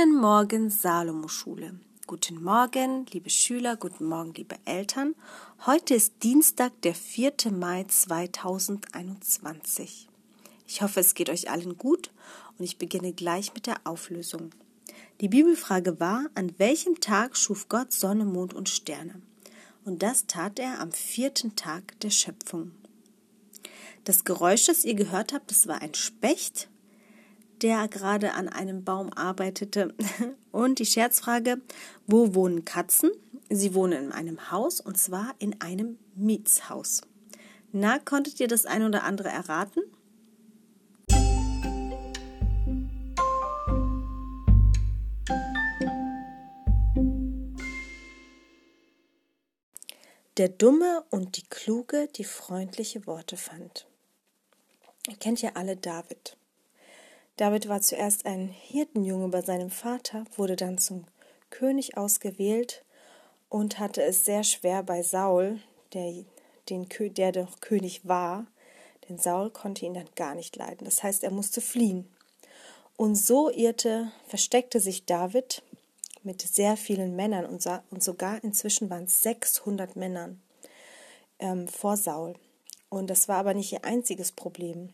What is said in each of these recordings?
Guten Morgen, Salomo-Schule. Guten Morgen, liebe Schüler, guten Morgen, liebe Eltern. Heute ist Dienstag, der 4. Mai 2021. Ich hoffe, es geht euch allen gut und ich beginne gleich mit der Auflösung. Die Bibelfrage war, an welchem Tag schuf Gott Sonne, Mond und Sterne? Und das tat er am vierten Tag der Schöpfung. Das Geräusch, das ihr gehört habt, das war ein Specht, der gerade an einem Baum arbeitete. Und die Scherzfrage, wo wohnen Katzen? Sie wohnen in einem Haus und zwar in einem Mietshaus. Na, konntet ihr das ein oder andere erraten? Der Dumme und die Kluge, die freundliche Worte fand. Ihr kennt ja alle David. David war zuerst ein Hirtenjunge bei seinem Vater, wurde dann zum König ausgewählt und hatte es sehr schwer bei Saul, der, den, der doch König war, denn Saul konnte ihn dann gar nicht leiden. Das heißt, er musste fliehen. Und so irrte, versteckte sich David mit sehr vielen Männern und, und sogar inzwischen waren es 600 Männern ähm, vor Saul. Und das war aber nicht ihr einziges Problem.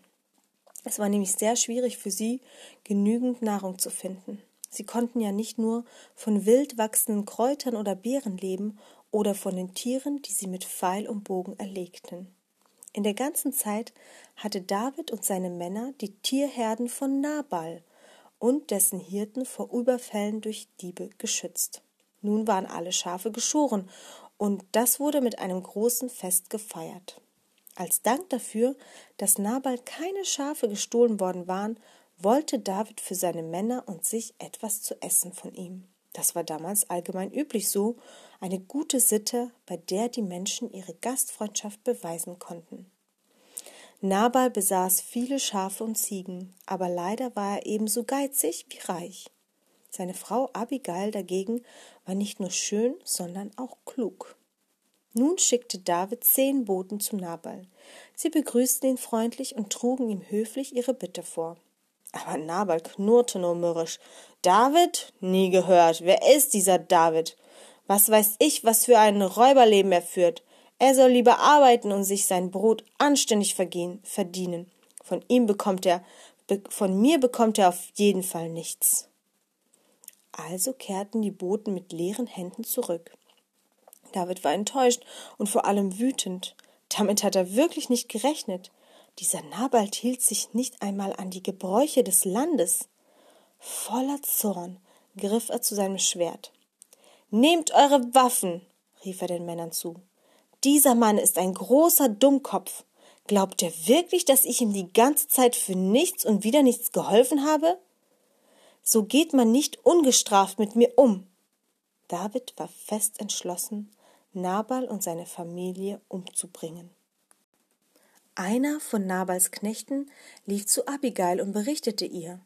Es war nämlich sehr schwierig für sie, genügend Nahrung zu finden. Sie konnten ja nicht nur von wild wachsenden Kräutern oder Beeren leben oder von den Tieren, die sie mit Pfeil und Bogen erlegten. In der ganzen Zeit hatte David und seine Männer die Tierherden von Nabal und dessen Hirten vor Überfällen durch Diebe geschützt. Nun waren alle Schafe geschoren, und das wurde mit einem großen Fest gefeiert. Als Dank dafür, dass Nabal keine Schafe gestohlen worden waren, wollte David für seine Männer und sich etwas zu essen von ihm. Das war damals allgemein üblich so, eine gute Sitte, bei der die Menschen ihre Gastfreundschaft beweisen konnten. Nabal besaß viele Schafe und Ziegen, aber leider war er ebenso geizig wie reich. Seine Frau Abigail dagegen war nicht nur schön, sondern auch klug. Nun schickte David zehn Boten zu Nabal. Sie begrüßten ihn freundlich und trugen ihm höflich ihre Bitte vor. Aber Nabal knurrte nur mürrisch. David? Nie gehört. Wer ist dieser David? Was weiß ich, was für ein Räuberleben er führt. Er soll lieber arbeiten und sich sein Brot anständig verdienen. Von ihm bekommt er, von mir bekommt er auf jeden Fall nichts. Also kehrten die Boten mit leeren Händen zurück. David war enttäuscht und vor allem wütend. Damit hat er wirklich nicht gerechnet. Dieser Nabal hielt sich nicht einmal an die Gebräuche des Landes. Voller Zorn griff er zu seinem Schwert. Nehmt eure Waffen, rief er den Männern zu. Dieser Mann ist ein großer Dummkopf. Glaubt er wirklich, dass ich ihm die ganze Zeit für nichts und wieder nichts geholfen habe? So geht man nicht ungestraft mit mir um. David war fest entschlossen, Nabal und seine Familie umzubringen. Einer von Nabals Knechten lief zu Abigail und berichtete ihr.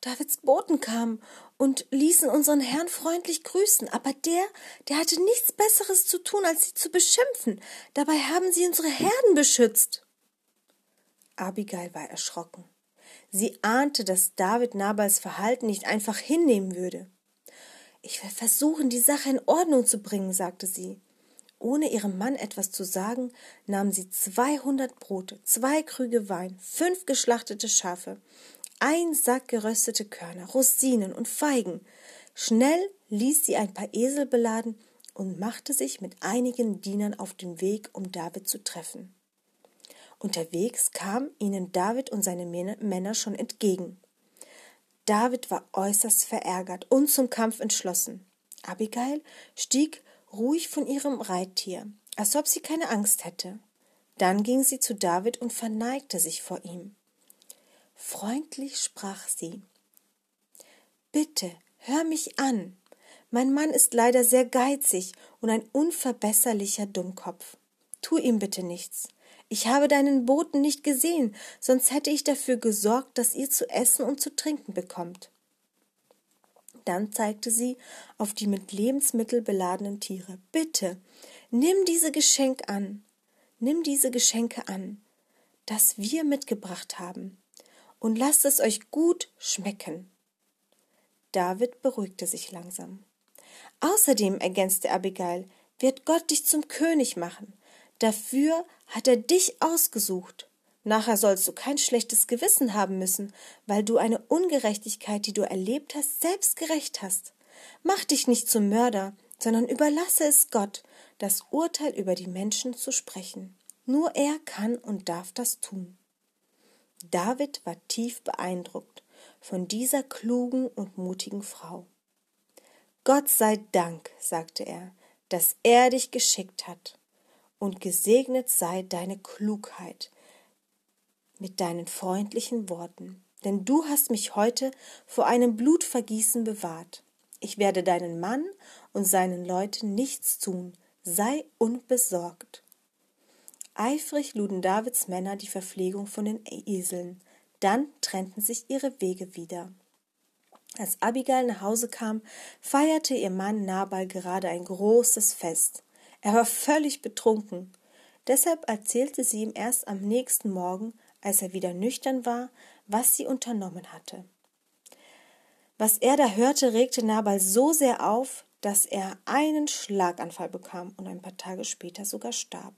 Davids Boten kamen und ließen unseren Herrn freundlich grüßen, aber der, der hatte nichts Besseres zu tun, als sie zu beschimpfen. Dabei haben sie unsere Herden beschützt. Abigail war erschrocken. Sie ahnte, dass David Nabals Verhalten nicht einfach hinnehmen würde. Ich will versuchen, die Sache in Ordnung zu bringen, sagte sie. Ohne ihrem Mann etwas zu sagen, nahm sie zweihundert Brote, zwei Krüge Wein, fünf geschlachtete Schafe, ein Sack geröstete Körner, Rosinen und Feigen. Schnell ließ sie ein paar Esel beladen und machte sich mit einigen Dienern auf den Weg, um David zu treffen. Unterwegs kamen ihnen David und seine Männer schon entgegen. David war äußerst verärgert und zum Kampf entschlossen. Abigail stieg ruhig von ihrem Reittier, als ob sie keine Angst hätte. Dann ging sie zu David und verneigte sich vor ihm. Freundlich sprach sie Bitte, hör mich an. Mein Mann ist leider sehr geizig und ein unverbesserlicher Dummkopf. Tu ihm bitte nichts. Ich habe deinen Boten nicht gesehen, sonst hätte ich dafür gesorgt, dass ihr zu essen und zu trinken bekommt. Dann zeigte sie auf die mit Lebensmittel beladenen Tiere. Bitte, nimm diese Geschenk an. Nimm diese Geschenke an, das wir mitgebracht haben, und lasst es euch gut schmecken. David beruhigte sich langsam. Außerdem, ergänzte Abigail, wird Gott dich zum König machen. Dafür hat er dich ausgesucht. Nachher sollst du kein schlechtes Gewissen haben müssen, weil du eine Ungerechtigkeit, die du erlebt hast, selbst gerecht hast. Mach dich nicht zum Mörder, sondern überlasse es Gott, das Urteil über die Menschen zu sprechen. Nur er kann und darf das tun. David war tief beeindruckt von dieser klugen und mutigen Frau. Gott sei Dank, sagte er, dass er dich geschickt hat, und gesegnet sei deine Klugheit mit deinen freundlichen Worten, denn du hast mich heute vor einem Blutvergießen bewahrt. Ich werde deinen Mann und seinen Leuten nichts tun, sei unbesorgt. Eifrig luden Davids Männer die Verpflegung von den Eseln, dann trennten sich ihre Wege wieder. Als Abigail nach Hause kam, feierte ihr Mann Nabal gerade ein großes Fest. Er war völlig betrunken. Deshalb erzählte sie ihm erst am nächsten Morgen, als er wieder nüchtern war, was sie unternommen hatte. Was er da hörte, regte Nabal so sehr auf, dass er einen Schlaganfall bekam und ein paar Tage später sogar starb.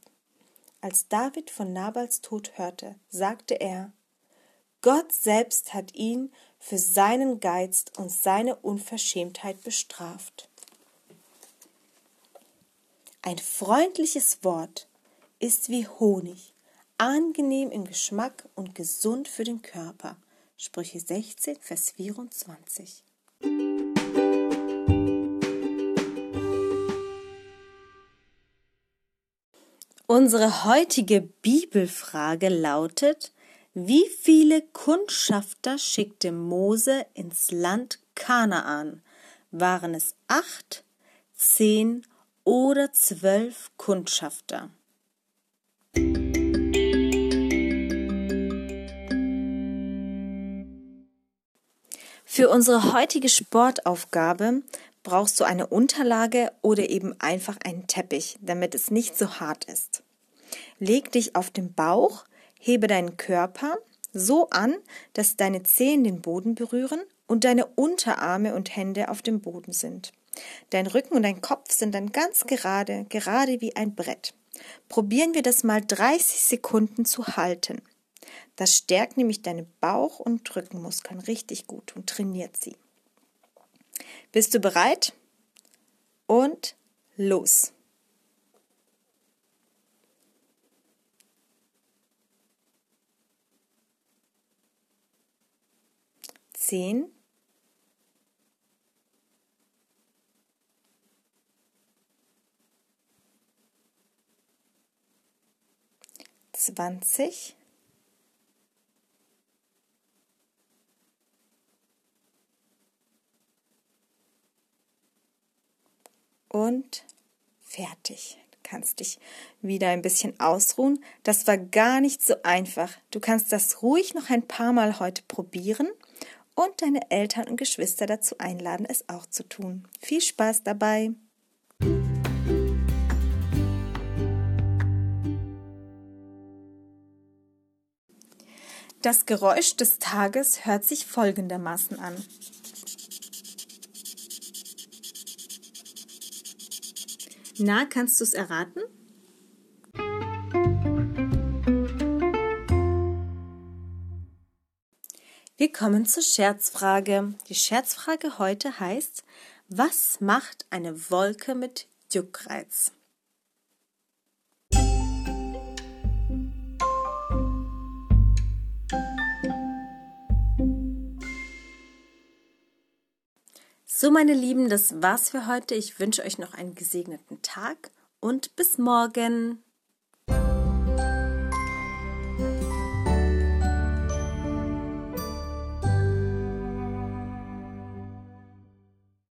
Als David von Nabals Tod hörte, sagte er Gott selbst hat ihn für seinen Geiz und seine Unverschämtheit bestraft. Ein freundliches Wort ist wie Honig, angenehm im Geschmack und gesund für den Körper. Sprüche 16, Vers 24. Unsere heutige Bibelfrage lautet, wie viele Kundschafter schickte Mose ins Land Kanaan? Waren es acht, zehn oder zwölf Kundschafter? Für unsere heutige Sportaufgabe brauchst du eine Unterlage oder eben einfach einen Teppich, damit es nicht so hart ist. Leg dich auf den Bauch, hebe deinen Körper so an, dass deine Zehen den Boden berühren und deine Unterarme und Hände auf dem Boden sind. Dein Rücken und dein Kopf sind dann ganz gerade, gerade wie ein Brett. Probieren wir das mal 30 Sekunden zu halten. Das stärkt nämlich deine Bauch- und Rückenmuskeln richtig gut und trainiert sie. Bist du bereit? Und los! Zehn. Zwanzig. und fertig. Du kannst dich wieder ein bisschen ausruhen. Das war gar nicht so einfach. Du kannst das ruhig noch ein paar Mal heute probieren und deine Eltern und Geschwister dazu einladen, es auch zu tun. Viel Spaß dabei! Das Geräusch des Tages hört sich folgendermaßen an. Na, kannst du es erraten? Wir kommen zur Scherzfrage. Die Scherzfrage heute heißt, was macht eine Wolke mit Juckreiz? So, meine Lieben, das war's für heute. Ich wünsche euch noch einen gesegneten Tag und bis morgen.